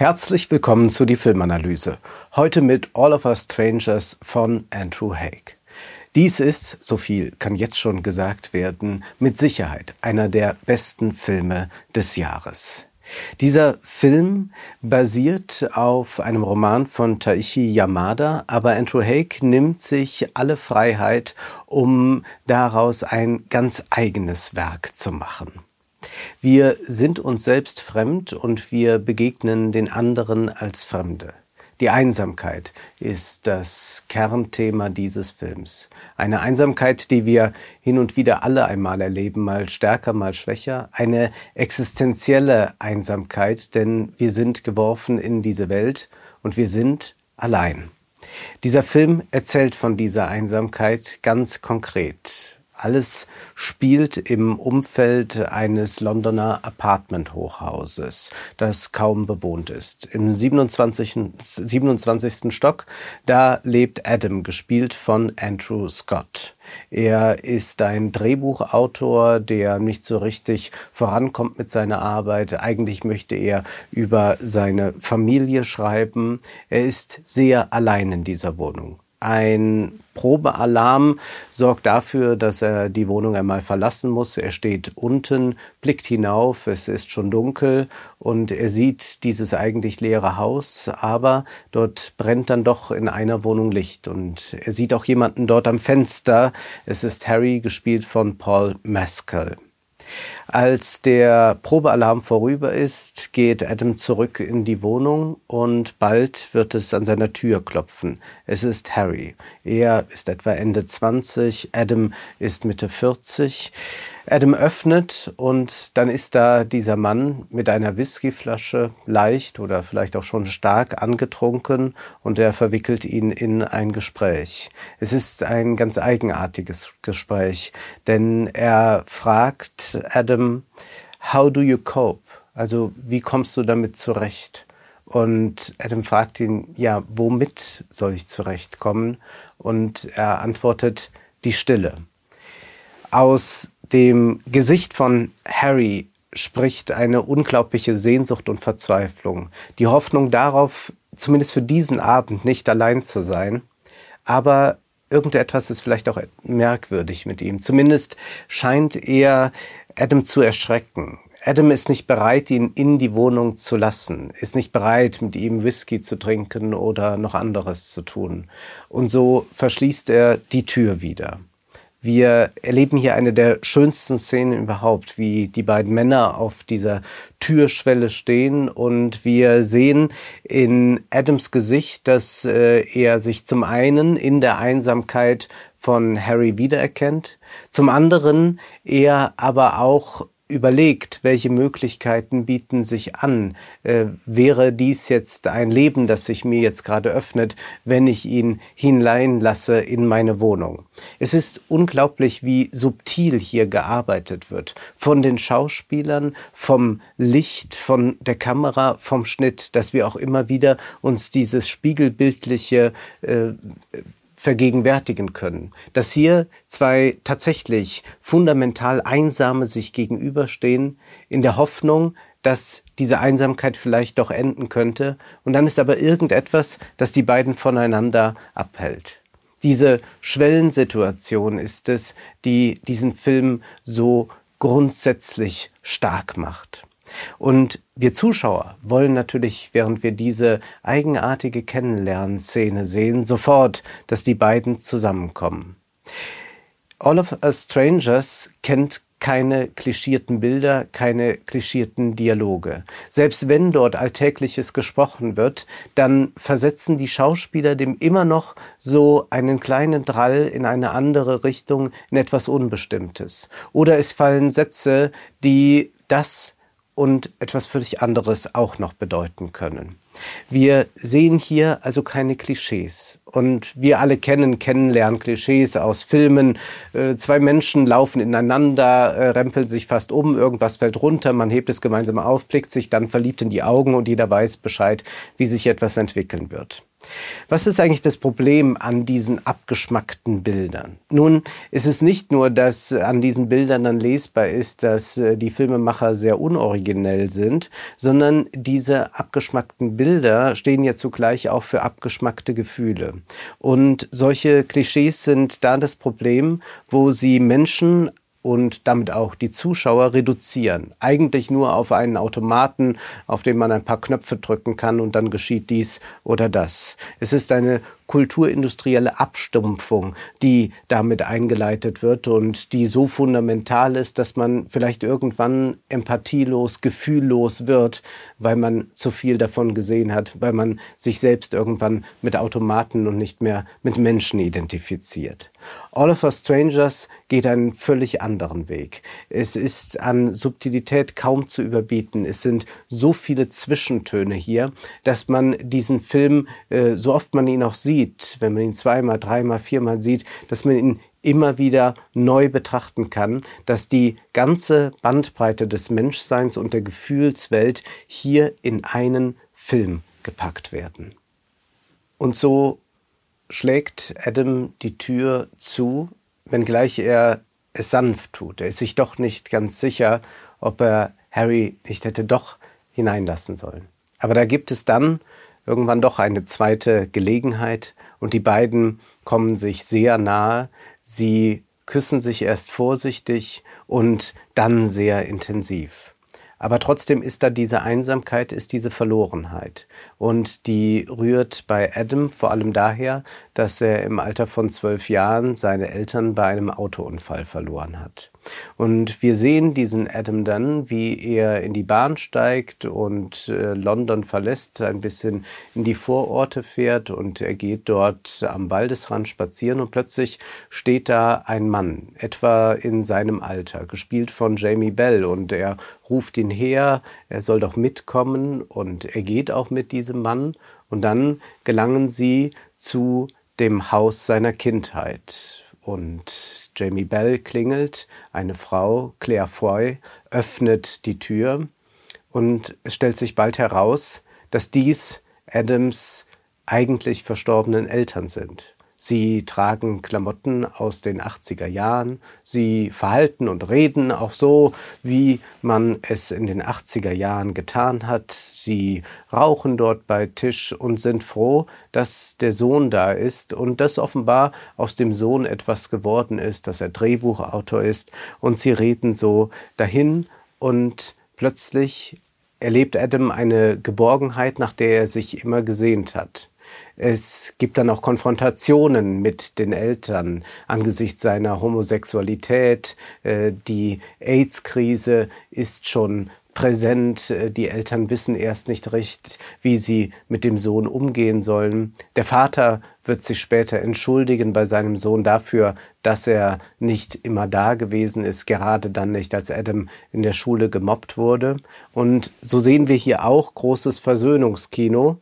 Herzlich willkommen zu die Filmanalyse. Heute mit All of Us Strangers von Andrew Haig. Dies ist, so viel kann jetzt schon gesagt werden, mit Sicherheit einer der besten Filme des Jahres. Dieser Film basiert auf einem Roman von Taishi Yamada, aber Andrew Haig nimmt sich alle Freiheit, um daraus ein ganz eigenes Werk zu machen. Wir sind uns selbst fremd und wir begegnen den anderen als Fremde. Die Einsamkeit ist das Kernthema dieses Films. Eine Einsamkeit, die wir hin und wieder alle einmal erleben, mal stärker, mal schwächer. Eine existenzielle Einsamkeit, denn wir sind geworfen in diese Welt und wir sind allein. Dieser Film erzählt von dieser Einsamkeit ganz konkret. Alles spielt im Umfeld eines Londoner Apartment-Hochhauses, das kaum bewohnt ist. Im 27. 27. Stock, da lebt Adam, gespielt von Andrew Scott. Er ist ein Drehbuchautor, der nicht so richtig vorankommt mit seiner Arbeit. Eigentlich möchte er über seine Familie schreiben. Er ist sehr allein in dieser Wohnung. Ein Probealarm sorgt dafür, dass er die Wohnung einmal verlassen muss. Er steht unten, blickt hinauf, es ist schon dunkel und er sieht dieses eigentlich leere Haus, aber dort brennt dann doch in einer Wohnung Licht und er sieht auch jemanden dort am Fenster. Es ist Harry, gespielt von Paul Maskell. Als der Probealarm vorüber ist, geht Adam zurück in die Wohnung und bald wird es an seiner Tür klopfen. Es ist Harry. Er ist etwa Ende 20, Adam ist Mitte 40. Adam öffnet und dann ist da dieser Mann mit einer Whiskyflasche, leicht oder vielleicht auch schon stark angetrunken und er verwickelt ihn in ein Gespräch. Es ist ein ganz eigenartiges Gespräch, denn er fragt Adam, how do you cope? Also wie kommst du damit zurecht? Und Adam fragt ihn, ja, womit soll ich zurechtkommen? Und er antwortet, die Stille. Aus dem Gesicht von Harry spricht eine unglaubliche Sehnsucht und Verzweiflung. Die Hoffnung darauf, zumindest für diesen Abend nicht allein zu sein. Aber irgendetwas ist vielleicht auch merkwürdig mit ihm. Zumindest scheint er Adam zu erschrecken. Adam ist nicht bereit, ihn in die Wohnung zu lassen, ist nicht bereit, mit ihm Whisky zu trinken oder noch anderes zu tun. Und so verschließt er die Tür wieder. Wir erleben hier eine der schönsten Szenen überhaupt, wie die beiden Männer auf dieser Türschwelle stehen und wir sehen in Adams Gesicht, dass äh, er sich zum einen in der Einsamkeit von Harry wiedererkennt, zum anderen er aber auch überlegt, welche Möglichkeiten bieten sich an. Äh, wäre dies jetzt ein Leben, das sich mir jetzt gerade öffnet, wenn ich ihn hineinlasse in meine Wohnung? Es ist unglaublich, wie subtil hier gearbeitet wird. Von den Schauspielern, vom Licht, von der Kamera, vom Schnitt, dass wir auch immer wieder uns dieses spiegelbildliche äh, vergegenwärtigen können. Dass hier zwei tatsächlich fundamental Einsame sich gegenüberstehen, in der Hoffnung, dass diese Einsamkeit vielleicht doch enden könnte, und dann ist aber irgendetwas, das die beiden voneinander abhält. Diese Schwellensituation ist es, die diesen Film so grundsätzlich stark macht. Und wir Zuschauer wollen natürlich, während wir diese eigenartige Kennenlernszene sehen, sofort, dass die beiden zusammenkommen. All of Us Strangers kennt keine klischierten Bilder, keine klischierten Dialoge. Selbst wenn dort Alltägliches gesprochen wird, dann versetzen die Schauspieler dem immer noch so einen kleinen Drall in eine andere Richtung, in etwas Unbestimmtes. Oder es fallen Sätze, die das und etwas völlig anderes auch noch bedeuten können. Wir sehen hier also keine Klischees. Und wir alle kennen Kennenlernklischees aus Filmen. Äh, zwei Menschen laufen ineinander, äh, rempeln sich fast um, irgendwas fällt runter, man hebt es gemeinsam auf, blickt sich dann verliebt in die Augen und jeder weiß Bescheid, wie sich etwas entwickeln wird. Was ist eigentlich das Problem an diesen abgeschmackten Bildern? Nun, ist es nicht nur, dass an diesen Bildern dann lesbar ist, dass äh, die Filmemacher sehr unoriginell sind, sondern diese abgeschmackten Bilder stehen ja zugleich auch für abgeschmackte Gefühle. Und solche Klischees sind da das Problem, wo sie Menschen und damit auch die Zuschauer reduzieren. Eigentlich nur auf einen Automaten, auf den man ein paar Knöpfe drücken kann und dann geschieht dies oder das. Es ist eine kulturindustrielle Abstumpfung, die damit eingeleitet wird und die so fundamental ist, dass man vielleicht irgendwann empathielos, gefühllos wird, weil man zu viel davon gesehen hat, weil man sich selbst irgendwann mit Automaten und nicht mehr mit Menschen identifiziert. All of Us Strangers geht einen völlig anderen Weg. Es ist an Subtilität kaum zu überbieten. Es sind so viele Zwischentöne hier, dass man diesen Film, äh, so oft man ihn auch sieht, sieht, wenn man ihn zweimal, dreimal, viermal sieht, dass man ihn immer wieder neu betrachten kann, dass die ganze Bandbreite des Menschseins und der Gefühlswelt hier in einen Film gepackt werden. Und so schlägt Adam die Tür zu, wenngleich er es sanft tut. Er ist sich doch nicht ganz sicher, ob er Harry nicht hätte doch hineinlassen sollen. Aber da gibt es dann irgendwann doch eine zweite Gelegenheit und die beiden kommen sich sehr nahe. Sie küssen sich erst vorsichtig und dann sehr intensiv. Aber trotzdem ist da diese Einsamkeit, ist diese Verlorenheit. Und die rührt bei Adam vor allem daher, dass er im Alter von zwölf Jahren seine Eltern bei einem Autounfall verloren hat. Und wir sehen diesen Adam dann, wie er in die Bahn steigt und äh, London verlässt, ein bisschen in die Vororte fährt und er geht dort am Waldesrand spazieren und plötzlich steht da ein Mann, etwa in seinem Alter, gespielt von Jamie Bell. Und er ruft ihn her, er soll doch mitkommen. Und er geht auch mit diesem Mann. Und dann gelangen sie zu dem Haus seiner Kindheit und Jamie Bell klingelt, eine Frau, Claire Foy, öffnet die Tür und es stellt sich bald heraus, dass dies Adams eigentlich verstorbenen Eltern sind. Sie tragen Klamotten aus den 80er Jahren. Sie verhalten und reden auch so, wie man es in den 80er Jahren getan hat. Sie rauchen dort bei Tisch und sind froh, dass der Sohn da ist und dass offenbar aus dem Sohn etwas geworden ist, dass er Drehbuchautor ist. Und sie reden so dahin und plötzlich erlebt Adam eine Geborgenheit, nach der er sich immer gesehnt hat. Es gibt dann auch Konfrontationen mit den Eltern angesichts seiner Homosexualität. Äh, die AIDS-Krise ist schon präsent. Äh, die Eltern wissen erst nicht recht, wie sie mit dem Sohn umgehen sollen. Der Vater wird sich später entschuldigen bei seinem Sohn dafür, dass er nicht immer da gewesen ist, gerade dann nicht, als Adam in der Schule gemobbt wurde. Und so sehen wir hier auch großes Versöhnungskino.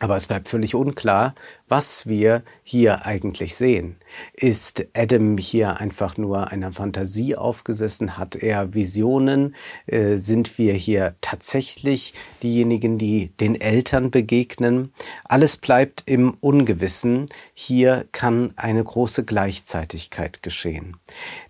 Aber es bleibt völlig unklar, was wir hier eigentlich sehen. Ist Adam hier einfach nur einer Fantasie aufgesessen? Hat er Visionen? Äh, sind wir hier tatsächlich diejenigen, die den Eltern begegnen? Alles bleibt im Ungewissen. Hier kann eine große Gleichzeitigkeit geschehen.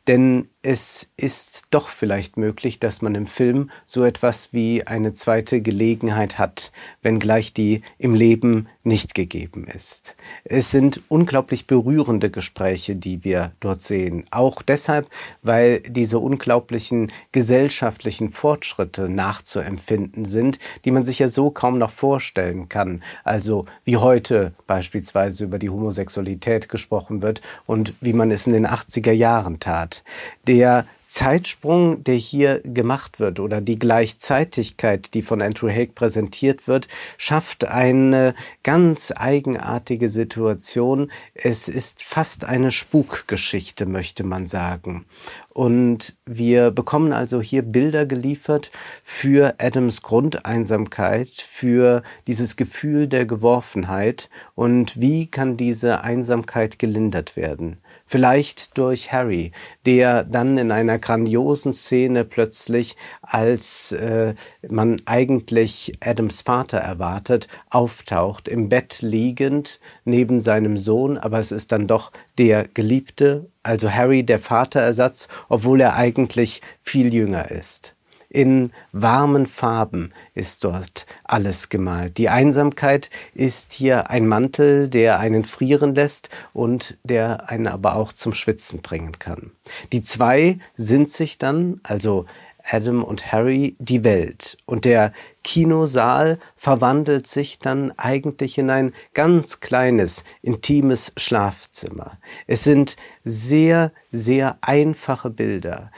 Denn es ist doch vielleicht möglich, dass man im Film so etwas wie eine zweite Gelegenheit hat, wenngleich die im Leben nicht gegeben ist. Es sind unglaublich berührende Gespräche, die wir dort sehen. Auch deshalb, weil diese unglaublichen gesellschaftlichen Fortschritte nachzuempfinden sind, die man sich ja so kaum noch vorstellen kann. Also wie heute beispielsweise über die Homosexualität gesprochen wird und wie man es in den 80er Jahren tat. Der Zeitsprung, der hier gemacht wird oder die Gleichzeitigkeit, die von Andrew Haig präsentiert wird, schafft eine ganz eigenartige Situation. Es ist fast eine Spukgeschichte, möchte man sagen. Und wir bekommen also hier Bilder geliefert für Adams Grundeinsamkeit, für dieses Gefühl der Geworfenheit und wie kann diese Einsamkeit gelindert werden. Vielleicht durch Harry, der dann in einer grandiosen Szene plötzlich, als äh, man eigentlich Adams Vater erwartet, auftaucht, im Bett liegend neben seinem Sohn, aber es ist dann doch der Geliebte, also Harry der Vaterersatz, obwohl er eigentlich viel jünger ist. In warmen Farben ist dort alles gemalt. Die Einsamkeit ist hier ein Mantel, der einen frieren lässt und der einen aber auch zum Schwitzen bringen kann. Die zwei sind sich dann, also Adam und Harry, die Welt. Und der Kinosaal verwandelt sich dann eigentlich in ein ganz kleines, intimes Schlafzimmer. Es sind sehr, sehr einfache Bilder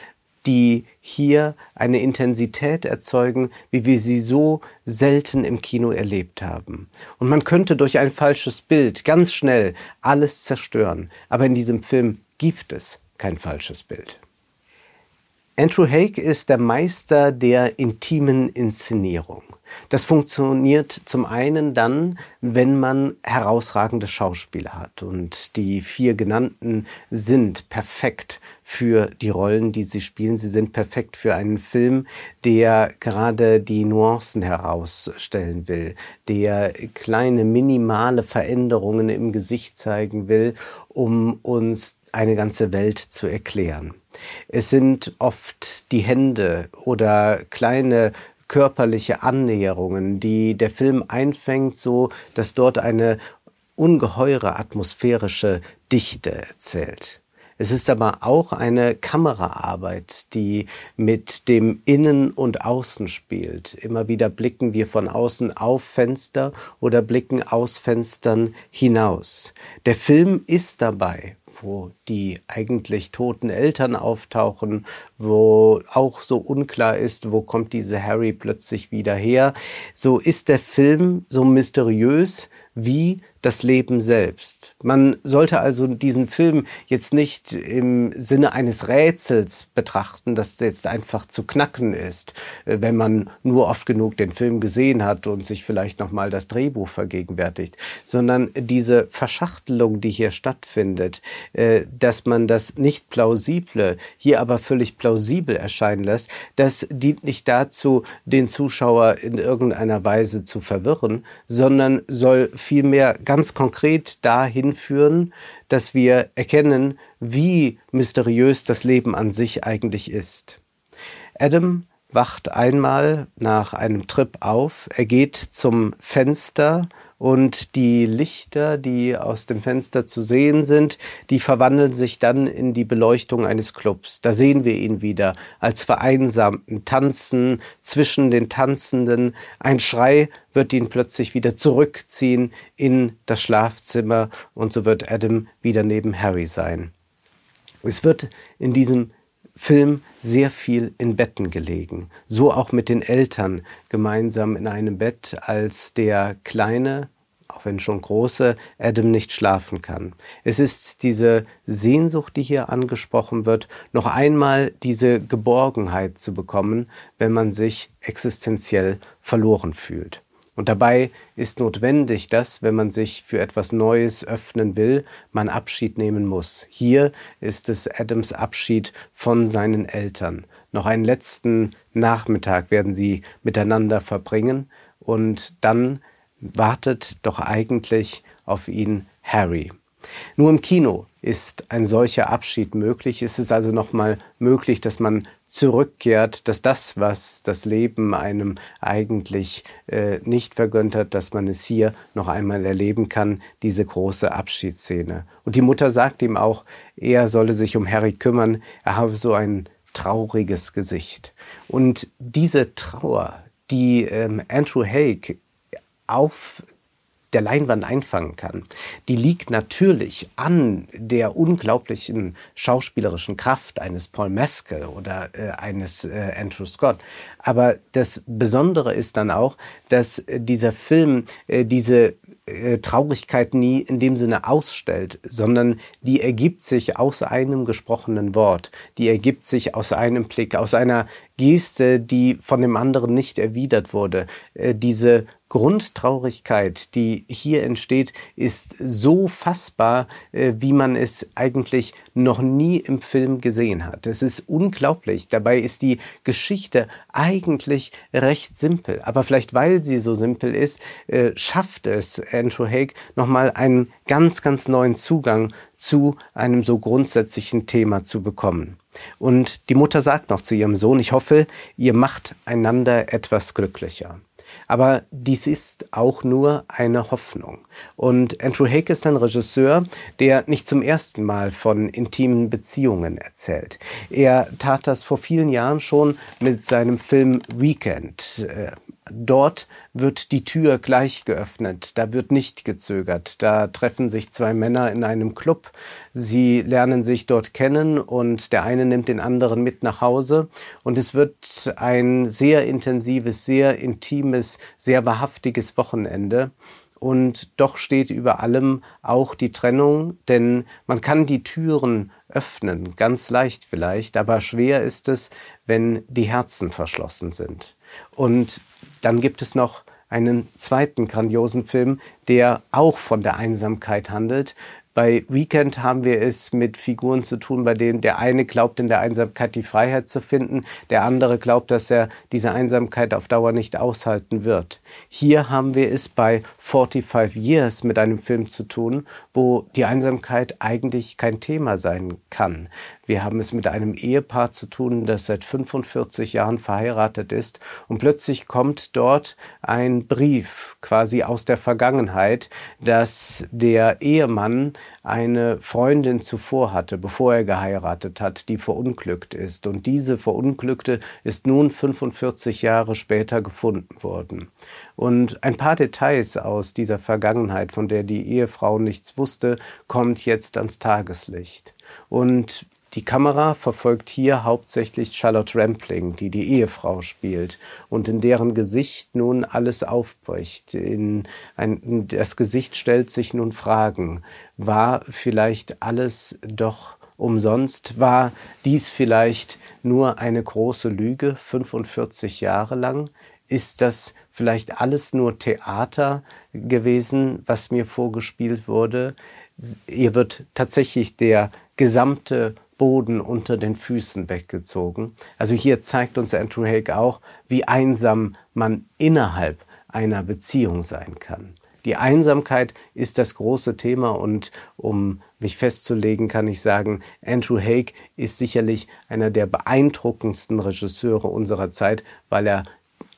die hier eine Intensität erzeugen, wie wir sie so selten im Kino erlebt haben. Und man könnte durch ein falsches Bild ganz schnell alles zerstören, aber in diesem Film gibt es kein falsches Bild. Andrew Haig ist der Meister der intimen Inszenierung. Das funktioniert zum einen dann, wenn man herausragende Schauspieler hat. Und die vier genannten sind perfekt für die Rollen, die sie spielen. Sie sind perfekt für einen Film, der gerade die Nuancen herausstellen will, der kleine minimale Veränderungen im Gesicht zeigen will, um uns eine ganze Welt zu erklären. Es sind oft die Hände oder kleine körperliche Annäherungen, die der Film einfängt, so dass dort eine ungeheure atmosphärische Dichte erzählt. Es ist aber auch eine Kameraarbeit, die mit dem Innen und Außen spielt. Immer wieder blicken wir von außen auf Fenster oder blicken aus Fenstern hinaus. Der Film ist dabei wo die eigentlich toten Eltern auftauchen, wo auch so unklar ist, wo kommt diese Harry plötzlich wieder her. So ist der Film so mysteriös wie das Leben selbst. Man sollte also diesen Film jetzt nicht im Sinne eines Rätsels betrachten, das jetzt einfach zu knacken ist, äh, wenn man nur oft genug den Film gesehen hat und sich vielleicht noch mal das Drehbuch vergegenwärtigt, sondern diese Verschachtelung, die hier stattfindet, äh, dass man das nicht plausible hier aber völlig plausibel erscheinen lässt, das dient nicht dazu, den Zuschauer in irgendeiner Weise zu verwirren, sondern soll vielmehr ganz konkret dahin führen, dass wir erkennen, wie mysteriös das Leben an sich eigentlich ist. Adam wacht einmal nach einem Trip auf, er geht zum Fenster und die Lichter, die aus dem Fenster zu sehen sind, die verwandeln sich dann in die Beleuchtung eines Clubs. Da sehen wir ihn wieder als vereinsamten Tanzen zwischen den Tanzenden. Ein Schrei wird ihn plötzlich wieder zurückziehen in das Schlafzimmer und so wird Adam wieder neben Harry sein. Es wird in diesem Film sehr viel in Betten gelegen. So auch mit den Eltern gemeinsam in einem Bett, als der kleine, auch wenn schon große, Adam nicht schlafen kann. Es ist diese Sehnsucht, die hier angesprochen wird, noch einmal diese Geborgenheit zu bekommen, wenn man sich existenziell verloren fühlt. Und dabei ist notwendig, dass, wenn man sich für etwas Neues öffnen will, man Abschied nehmen muss. Hier ist es Adams Abschied von seinen Eltern. Noch einen letzten Nachmittag werden sie miteinander verbringen und dann wartet doch eigentlich auf ihn Harry. Nur im Kino ist ein solcher Abschied möglich. Ist es also nochmal möglich, dass man zurückkehrt, dass das, was das Leben einem eigentlich äh, nicht vergönnt hat, dass man es hier noch einmal erleben kann, diese große Abschiedsszene. Und die Mutter sagt ihm auch, er solle sich um Harry kümmern, er habe so ein trauriges Gesicht. Und diese Trauer, die ähm, Andrew Haig auf der Leinwand einfangen kann, die liegt natürlich an der unglaublichen schauspielerischen Kraft eines Paul Mescal oder äh, eines äh, Andrew Scott. Aber das Besondere ist dann auch, dass äh, dieser Film äh, diese äh, Traurigkeit nie in dem Sinne ausstellt, sondern die ergibt sich aus einem gesprochenen Wort, die ergibt sich aus einem Blick, aus einer Geste, die von dem anderen nicht erwidert wurde. Äh, diese Grundtraurigkeit, die hier entsteht, ist so fassbar, äh, wie man es eigentlich noch nie im Film gesehen hat. Es ist unglaublich. Dabei ist die Geschichte eigentlich recht simpel. Aber vielleicht weil sie so simpel ist, äh, schafft es Andrew Haig nochmal einen ganz, ganz neuen Zugang zu einem so grundsätzlichen Thema zu bekommen. Und die Mutter sagt noch zu ihrem Sohn, ich hoffe, ihr macht einander etwas glücklicher. Aber dies ist auch nur eine Hoffnung. Und Andrew Haig ist ein Regisseur, der nicht zum ersten Mal von intimen Beziehungen erzählt. Er tat das vor vielen Jahren schon mit seinem Film Weekend. Dort wird die Tür gleich geöffnet, da wird nicht gezögert. Da treffen sich zwei Männer in einem Club, sie lernen sich dort kennen und der eine nimmt den anderen mit nach Hause und es wird ein sehr intensives, sehr intimes, sehr wahrhaftiges Wochenende. Und doch steht über allem auch die Trennung, denn man kann die Türen öffnen, ganz leicht vielleicht, aber schwer ist es, wenn die Herzen verschlossen sind. Und dann gibt es noch einen zweiten grandiosen Film, der auch von der Einsamkeit handelt, bei Weekend haben wir es mit Figuren zu tun, bei denen der eine glaubt, in der Einsamkeit die Freiheit zu finden, der andere glaubt, dass er diese Einsamkeit auf Dauer nicht aushalten wird. Hier haben wir es bei 45 Years mit einem Film zu tun, wo die Einsamkeit eigentlich kein Thema sein kann. Wir haben es mit einem Ehepaar zu tun, das seit 45 Jahren verheiratet ist und plötzlich kommt dort ein Brief quasi aus der Vergangenheit, dass der Ehemann eine Freundin zuvor hatte, bevor er geheiratet hat, die verunglückt ist. Und diese Verunglückte ist nun 45 Jahre später gefunden worden. Und ein paar Details aus dieser Vergangenheit, von der die Ehefrau nichts wusste, kommt jetzt ans Tageslicht. Und die Kamera verfolgt hier hauptsächlich Charlotte Rampling, die die Ehefrau spielt und in deren Gesicht nun alles aufbricht. In ein, in das Gesicht stellt sich nun Fragen. War vielleicht alles doch umsonst? War dies vielleicht nur eine große Lüge 45 Jahre lang? Ist das vielleicht alles nur Theater gewesen, was mir vorgespielt wurde? Ihr wird tatsächlich der gesamte Boden unter den Füßen weggezogen. Also hier zeigt uns Andrew Haig auch, wie einsam man innerhalb einer Beziehung sein kann. Die Einsamkeit ist das große Thema und um mich festzulegen, kann ich sagen, Andrew Haig ist sicherlich einer der beeindruckendsten Regisseure unserer Zeit, weil er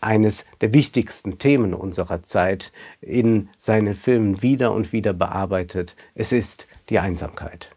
eines der wichtigsten Themen unserer Zeit in seinen Filmen wieder und wieder bearbeitet. Es ist die Einsamkeit.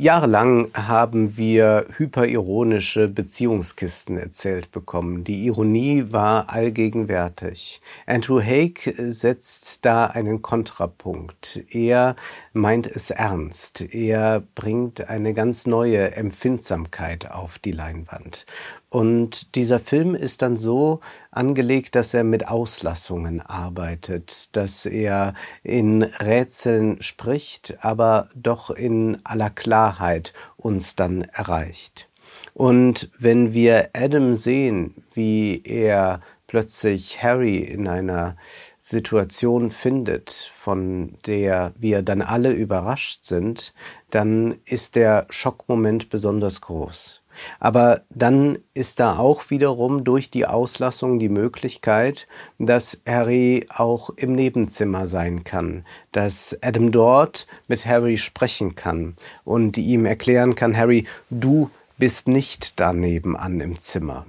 Jahrelang haben wir hyperironische Beziehungskisten erzählt bekommen. Die Ironie war allgegenwärtig. Andrew Haig setzt da einen Kontrapunkt. Er meint es ernst. Er bringt eine ganz neue Empfindsamkeit auf die Leinwand. Und dieser Film ist dann so angelegt, dass er mit Auslassungen arbeitet, dass er in Rätseln spricht, aber doch in aller Klarheit uns dann erreicht. Und wenn wir Adam sehen, wie er plötzlich Harry in einer Situation findet, von der wir dann alle überrascht sind, dann ist der Schockmoment besonders groß. Aber dann ist da auch wiederum durch die Auslassung die Möglichkeit, dass Harry auch im Nebenzimmer sein kann, dass Adam dort mit Harry sprechen kann und ihm erklären kann, Harry, du bist nicht da nebenan im Zimmer.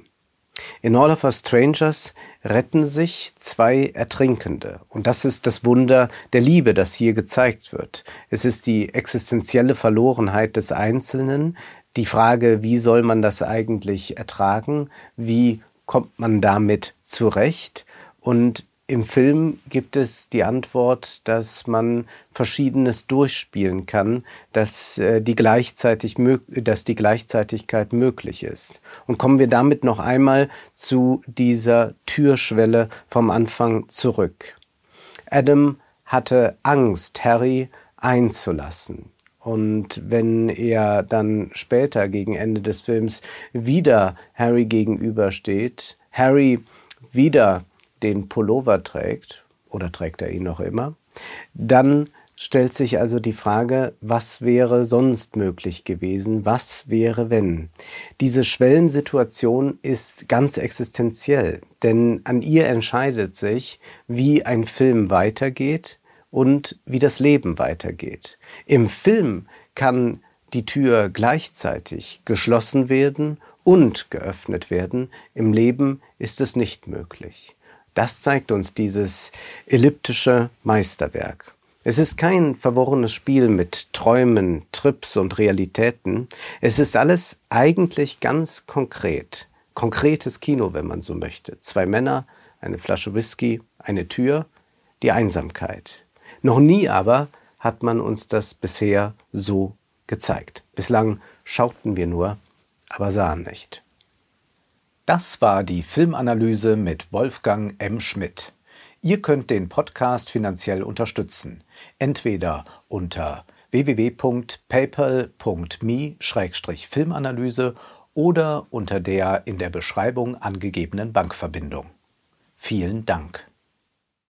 In All of Us Strangers retten sich zwei Ertrinkende. Und das ist das Wunder der Liebe, das hier gezeigt wird. Es ist die existenzielle Verlorenheit des Einzelnen, die Frage, wie soll man das eigentlich ertragen? Wie kommt man damit zurecht? Und im Film gibt es die Antwort, dass man Verschiedenes durchspielen kann, dass, äh, die, gleichzeitig, dass die Gleichzeitigkeit möglich ist. Und kommen wir damit noch einmal zu dieser Türschwelle vom Anfang zurück. Adam hatte Angst, Harry einzulassen. Und wenn er dann später gegen Ende des Films wieder Harry gegenübersteht, Harry wieder den Pullover trägt, oder trägt er ihn noch immer, dann stellt sich also die Frage, was wäre sonst möglich gewesen? Was wäre, wenn? Diese Schwellensituation ist ganz existenziell, denn an ihr entscheidet sich, wie ein Film weitergeht und wie das Leben weitergeht. Im Film kann die Tür gleichzeitig geschlossen werden und geöffnet werden. Im Leben ist es nicht möglich. Das zeigt uns dieses elliptische Meisterwerk. Es ist kein verworrenes Spiel mit Träumen, Trips und Realitäten. Es ist alles eigentlich ganz konkret. Konkretes Kino, wenn man so möchte. Zwei Männer, eine Flasche Whisky, eine Tür, die Einsamkeit. Noch nie aber hat man uns das bisher so gezeigt. Bislang schauten wir nur, aber sahen nicht. Das war die Filmanalyse mit Wolfgang M. Schmidt. Ihr könnt den Podcast finanziell unterstützen. Entweder unter www.paypal.me-filmanalyse oder unter der in der Beschreibung angegebenen Bankverbindung. Vielen Dank.